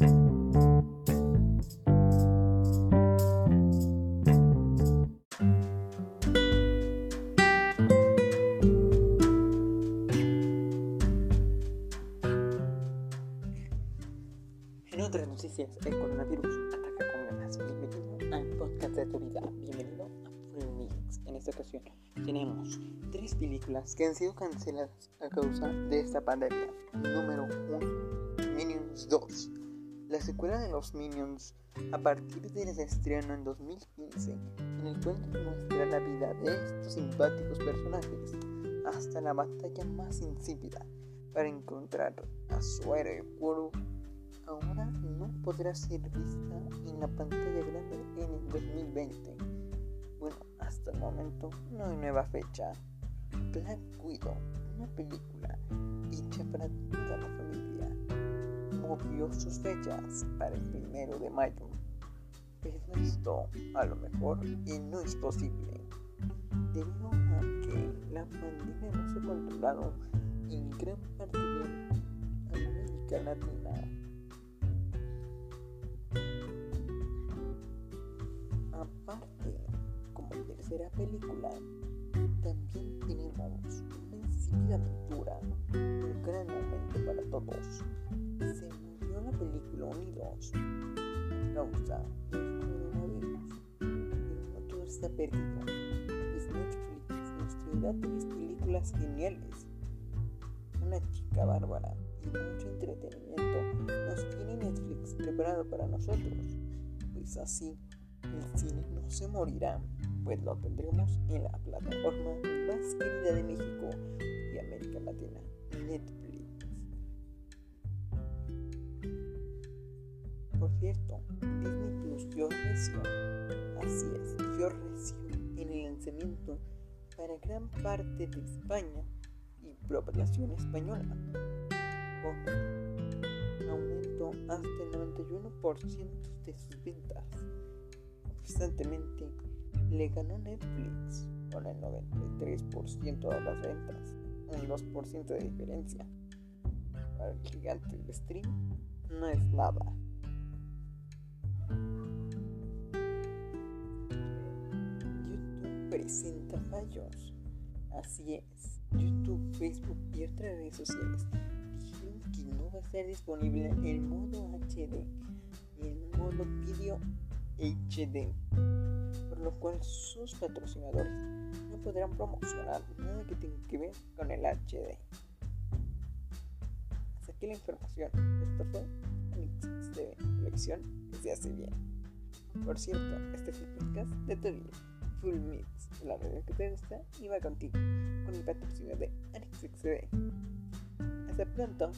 En otras noticias, el coronavirus ataca con ganas. Bienvenido al podcast de tu vida. Bienvenido a Full Mix. En esta ocasión tenemos tres películas que han sido canceladas a causa de esta pandemia. Número 1, Minions 2. La secuela de los Minions a partir del estreno en 2015, en el cual muestra la vida de estos simpáticos personajes hasta la batalla más insípida para encontrar a su héroe Guru ahora no podrá ser vista en la pantalla grande en el 2020. Bueno, hasta el momento no hay nueva fecha. Black Widow, una película hecha para sus fechas para el primero de mayo. Pero esto a lo mejor no es posible, debido a que la pandemia no se ha controlado en gran parte de América Latina. Aparte, como tercera película, también tenemos una insípida aventura, un gran momento para todos. A causa del coronavirus, no todo está perdido. Pues Netflix nos tres películas geniales, una chica bárbara y mucho entretenimiento nos tiene Netflix preparado para nosotros. Pues así el cine no se morirá, pues lo tendremos en la plataforma más querida de México y América Latina, Netflix. Por cierto, Disney Plus dio recio, así es, dio recio en el lanzamiento para gran parte de España y población española, con aumento hasta el 91% de sus ventas constantemente le ganó Netflix con el 93% de las ventas, un 2% de diferencia. Para el gigante del stream no es nada. Presenta fallos. Así es, YouTube, Facebook y otras redes sociales dijeron que no va a estar disponible el modo HD y el modo video HD, por lo cual sus patrocinadores no podrán promocionar nada que tenga que ver con el HD. Hasta aquí la información. Esto fue Anix de lección se hace bien. Por cierto, este fue el podcast de tu vida. Full Mix, la radio que te gusta y va contigo, con el patrocinio de Anix Hasta pronto.